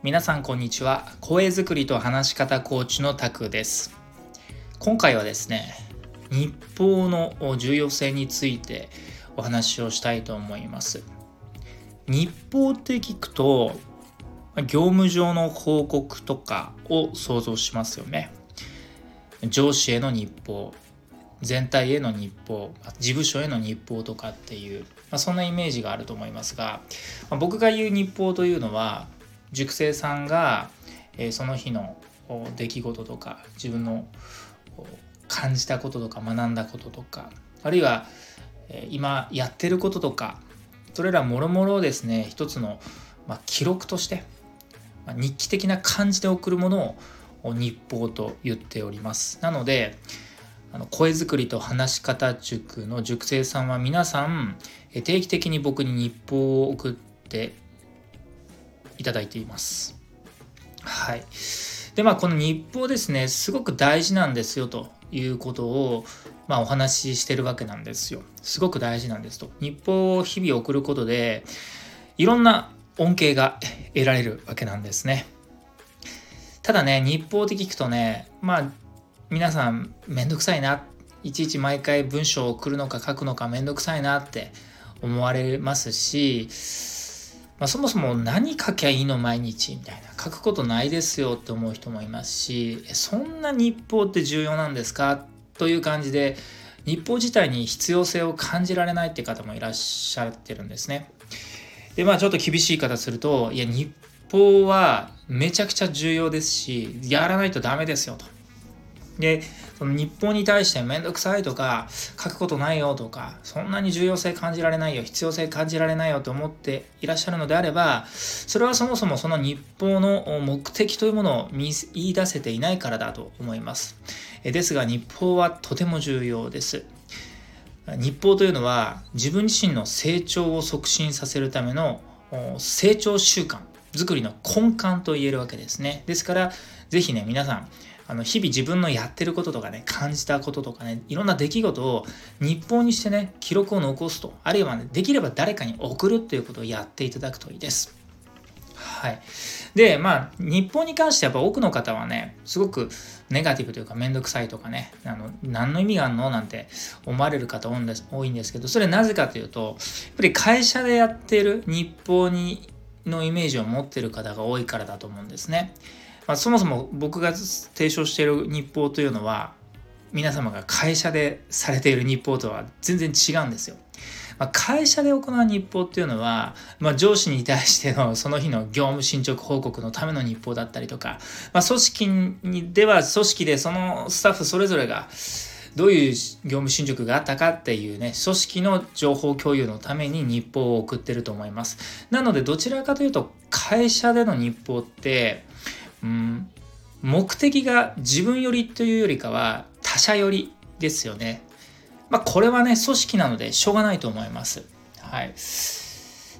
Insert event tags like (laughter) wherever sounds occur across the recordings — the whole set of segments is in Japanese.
皆さんこんにちは。声作りと話し方コーチのタクです。今回はですね日報の重要性についてお話をしたいと思います。日報って聞くと業務上の報告とかを想像しますよね。上司への日報全体への日報事務所への日報とかっていう、まあ、そんなイメージがあると思いますが、まあ、僕が言う日報というのは塾生さんが、え、その日の出来事とか自分の感じたこととか学んだこととかあるいは、え、今やってることとかそれらもろもろですね一つの、ま、記録として、ま、日記的な感じで送るものを日報と言っております。なのであの声作りと話し方塾の塾生さんは皆さん定期的に僕に日報を送ってただいています。はい。でまあこの日報ですねすごく大事なんですよということをまあお話ししてるわけなんですよ。すごく大事なんですと。日報を日々送ることでいろんな恩恵が得られるわけなんですね。ただね日報って聞くとねまあ皆さんめんどくさいないちいち毎回文章を送るのか書くのかめんどくさいなって思われますし、まあ、そもそも何書きゃいいの毎日みたいな書くことないですよって思う人もいますしそんな日報って重要なんですか？という感じで日報自体に必要性を感じられないって方もいらっしゃってるんですね。でまあちょっと厳しい言い方するといや日報はめちゃくちゃ重要ですしやらないとダメですよと。でその日本に対してめんどくさいとか書くことないよとかそんなに重要性感じられないよ必要性感じられないよと思っていらっしゃるのであればそれはそもそもその日報の目的というものを見い出せていないからだと思います。ですが日報はとても重要です。日報というのは自分自身の成長を促進させるための成長習慣作りの根幹と言えるわけですね。ですから是非ね皆さんあの日々自分のやってることとかね感じたこととかねいろんな出来事を日報にしてね記録を残すとあるいは、ね、できれば誰かに送るっていうことをやっていただくといいです。はい、でまあ日本に関してやっぱ多くの方はねすごくネガティブというか面倒くさいとかねあの何の意味があるのなんて思われる方多いんですけどそれなぜかというとやっぱり会社でやってる日報にのイメージを持ってる方が多いからだと思うんですね。まあ、そもそも僕が提唱している日報というのは皆様が会社でされている日報とは全然違うんですよ。まあ、会社で行う日報っていうのは、まあ、上司に対してのその日の業務進捗報告のための日報だったりとか、まあ、組織にでは組織でそのスタッフそれぞれがどういう業務進捗があったかっていうね組織の情報共有のために日報を送ってると思いますなのでどちらかというと会社での日報ってうん目的が自分よりというよりかは他者よりですよね。まあ、これはね、組織なのでしょうがないと思います。はい。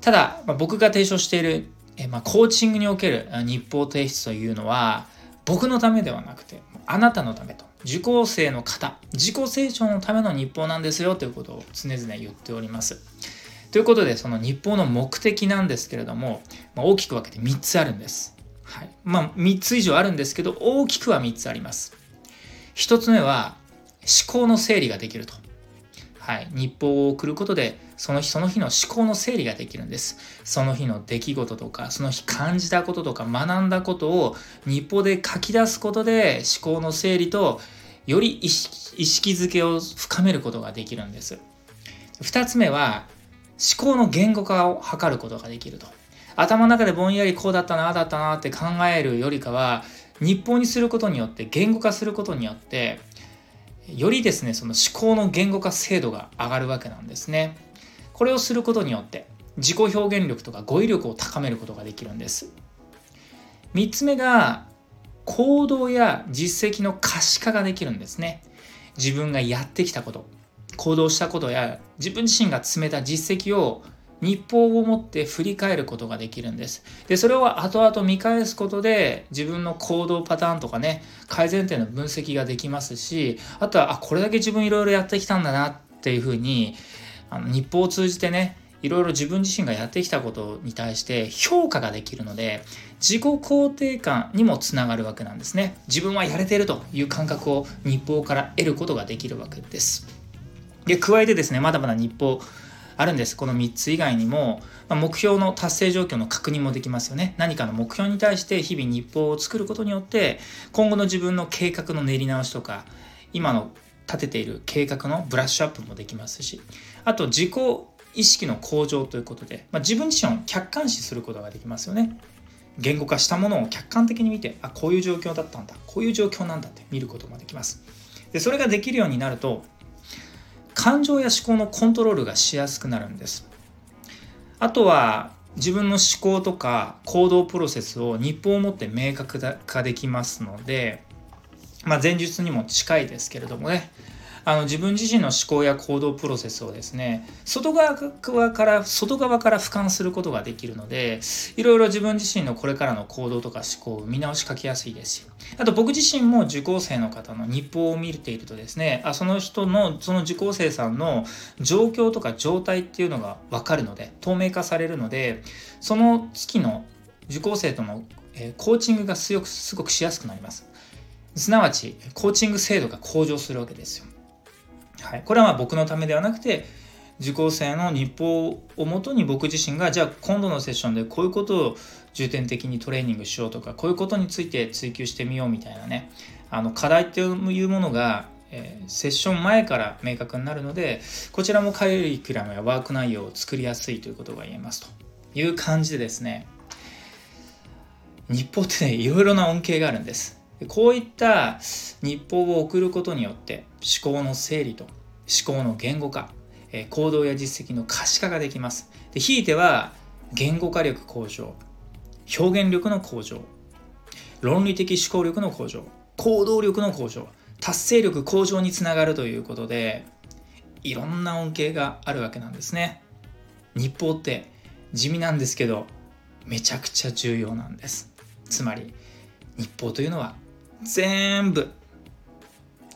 ただ、まあ、僕が提唱している、えまあ、コーチングにおける日報提出というのは、僕のためではなくて、あなたのためと、受講生の方、自己成長のための日報なんですよということを常々言っております。ということで、その日報の目的なんですけれども、まあ、大きく分けて3つあるんです。はい、まあ3つ以上あるんですけど大きくは3つあります。1つ目は思考の整理ができると。はい、日報を送ることでその日その日の思考の整理ができるんです。その日の出来事とかその日感じたこととか学んだことを日報で書き出すことで思考の整理とより意識づけを深めることができるんです。2つ目は思考の言語化を図ることができると。頭の中でぼんやりこうだったなあだったなって考えるよりかは日報にすることによって言語化することによってよりですねその思考の言語化精度が上がるわけなんですね。これをすることによって自己表現力とか語彙力を高めることができるんです。3つ目が行動や実績の可視化ができるんですね。自分がやってきたこと行動したことや自分自身が詰めた実績を日報を持って振り返ることができるんです。で、それを後々見返すことで自分の行動パターンとかね、改善点の分析ができますし、あとは、あ、これだけ自分いろいろやってきたんだなっていうふうに、あの日報を通じてね、いろいろ自分自身がやってきたことに対して評価ができるので自己肯定感にもつながるわけなんですね自分はやれてるという感覚を日報から得ることができるわけですで加えてですねまだまだ日報あるんです。この3つ以外にも、ま目標の達成状況の確認もできますよね。何かの目標に対して日々日報を作ることによって今後の自分の計画の練り直しとか今の立てている計画のブラッシュアップもできますしあと自己意識の向上ということで、まあ、自分自身を客観視することができますよね。言語化したものを客観的に見てあこういう状況だったんだこういう状況なんだって見ることもできます。でそれができるようになると感情や思考のコントロールがしやすくなるんです。あとは自分の思考とか行動プロセスを日報を持って明確化できますので、まあ、前述にも近いですけれどもね。あの自分自身の思考や行動プロセスをですね外側から外側から俯瞰することができるのでいろいろ自分自身のこれからの行動とか思考を見直し書きやすいですしあと僕自身も受講生の方の日報を見ているとですねあその人のその受講生さんの状況とか状態っていうのが分かるので透明化されるのでその月の受講生とのコーチングがすごくすごくしやすくなります。すなわちコーチング精度が向上するわけですよ。はい、これはまあ僕のためではなくて受講生の日報をもとに僕自身がじゃあ今度のセッションでこういうことを重点的にトレーニングしようとかこういうことについて追求してみようみたいなねあの課題っていうものが、えー、セッション前から明確になるのでこちらもカリキュラムやワーク内容を作りやすいということが言えますという感じでですね日報ってねいろいろな恩恵があるんです。こういった日報を送ることによって思考の整理と思考の言語化え行動や実績の可視化ができます。でひいては言語化力向上表現力の向上論理的思考力の向上行動力の向上達成力向上につながるということでいろんな恩恵があるわけなんですね。日報って地味なんですけどめちゃくちゃ重要なんです。つまり日報というのは全部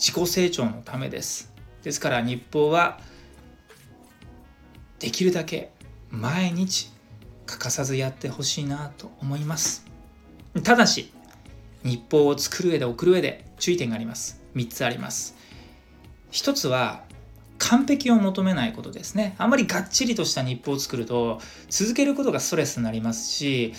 自己成長のためです。ですから日報はできるだけ毎日欠かさずやってほしいなと思います。ただし日報を作る上で送る上で注意点があります。3つあります。1つは完璧を求めないことですね。あまりがっちりとした日報を作ると続けることがストレスになりますし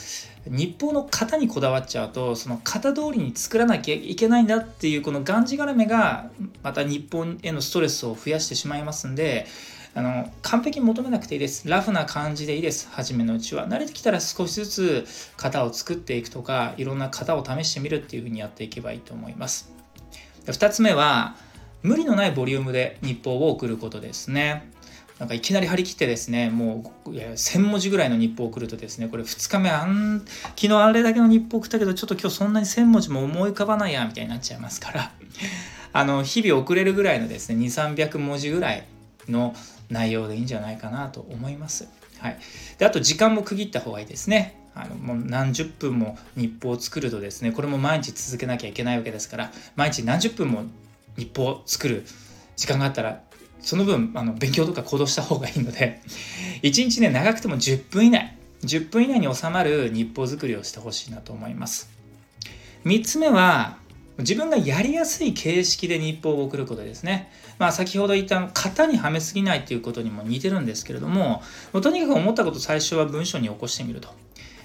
日報の型にこだわっちゃうとその型通りに作らなきゃいけないんだっていうこのがんじがらめがまた日本へのストレスを増やしてしまいますんであの完璧に求めなくていいです。ラフな感じでいいです。初めのうちは。慣れてきたら少しずつ型を作っていくとかいろんな型を試してみるっていうふうにやっていけばいいと思います。2つ目は無理のないボリュームで日報を送ることですね。なんかいきなり張り切ってですね、もう1000文字ぐらいの日報を送るとですね、これ2日目あん、昨日あれだけの日報送ったけど、ちょっと今日そんなに1000文字も思い浮かばないや、みたいになっちゃいますから、(laughs) あの、日々送れるぐらいのですね、2、300文字ぐらいの内容でいいんじゃないかなと思います。はい。で、あと時間も区切った方がいいですね。あのもう何十分も日報を作るとですねこれも毎日続けなきゃいけないわけですから毎日何十分も日報を作る時間があったらその分あの勉強とか行動した方がいいので (laughs) 1日ね長くても10分以内10分以内に収まる日報作りをしてほしいなと思います3つ目は自分がやりやすい形式で日報を送ることですね。まあ先ほど言った型にはめすぎないということにも似てるんですけれども、とにかく思ったこと最初は文章に起こしてみると。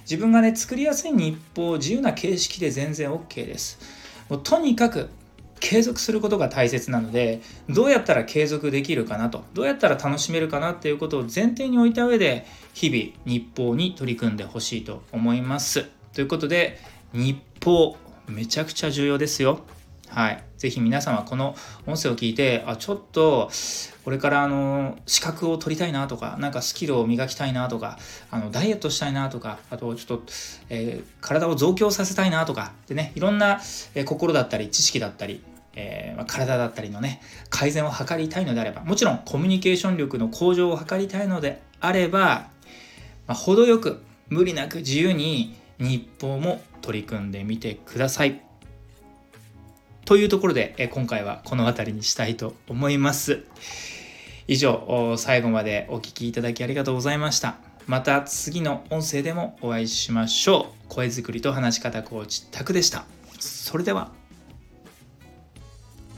自分がね、作りやすい日報を自由な形式で全然 OK です。もうとにかく継続することが大切なのでどうやったら継続できるかなと。どうやったら楽しめるかなっていうことを前提に置いた上で日々日報に取り組んでほしいと思います。ということで日報めちゃくちゃ重要ですよ。はい。ぜひ皆さんはこの音声を聞いて、あ、ちょっと、これからあの、資格を取りたいなとか、なんかスキルを磨きたいなとか、あの、ダイエットしたいなとか、あとちょっと、えー、体を増強させたいなとか、でね、いろんな、えー、心だったり、知識だったり、えー、体だったりのね、改善を図りたいのであれば、もちろんコミュニケーション力の向上を図りたいのであれば、まあ、程よく、無理なく自由に日報も取り組んでみてください。というところで、え今回はこの辺りにしたいと思います。以上、最後までお聴きいただきありがとうございました。また次の音声でもお会いしましょう。声作りと話し方コーチタクでした。それでは。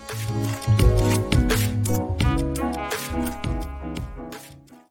Thank you.